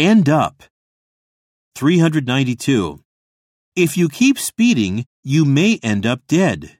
End up. 392. If you keep speeding, you may end up dead.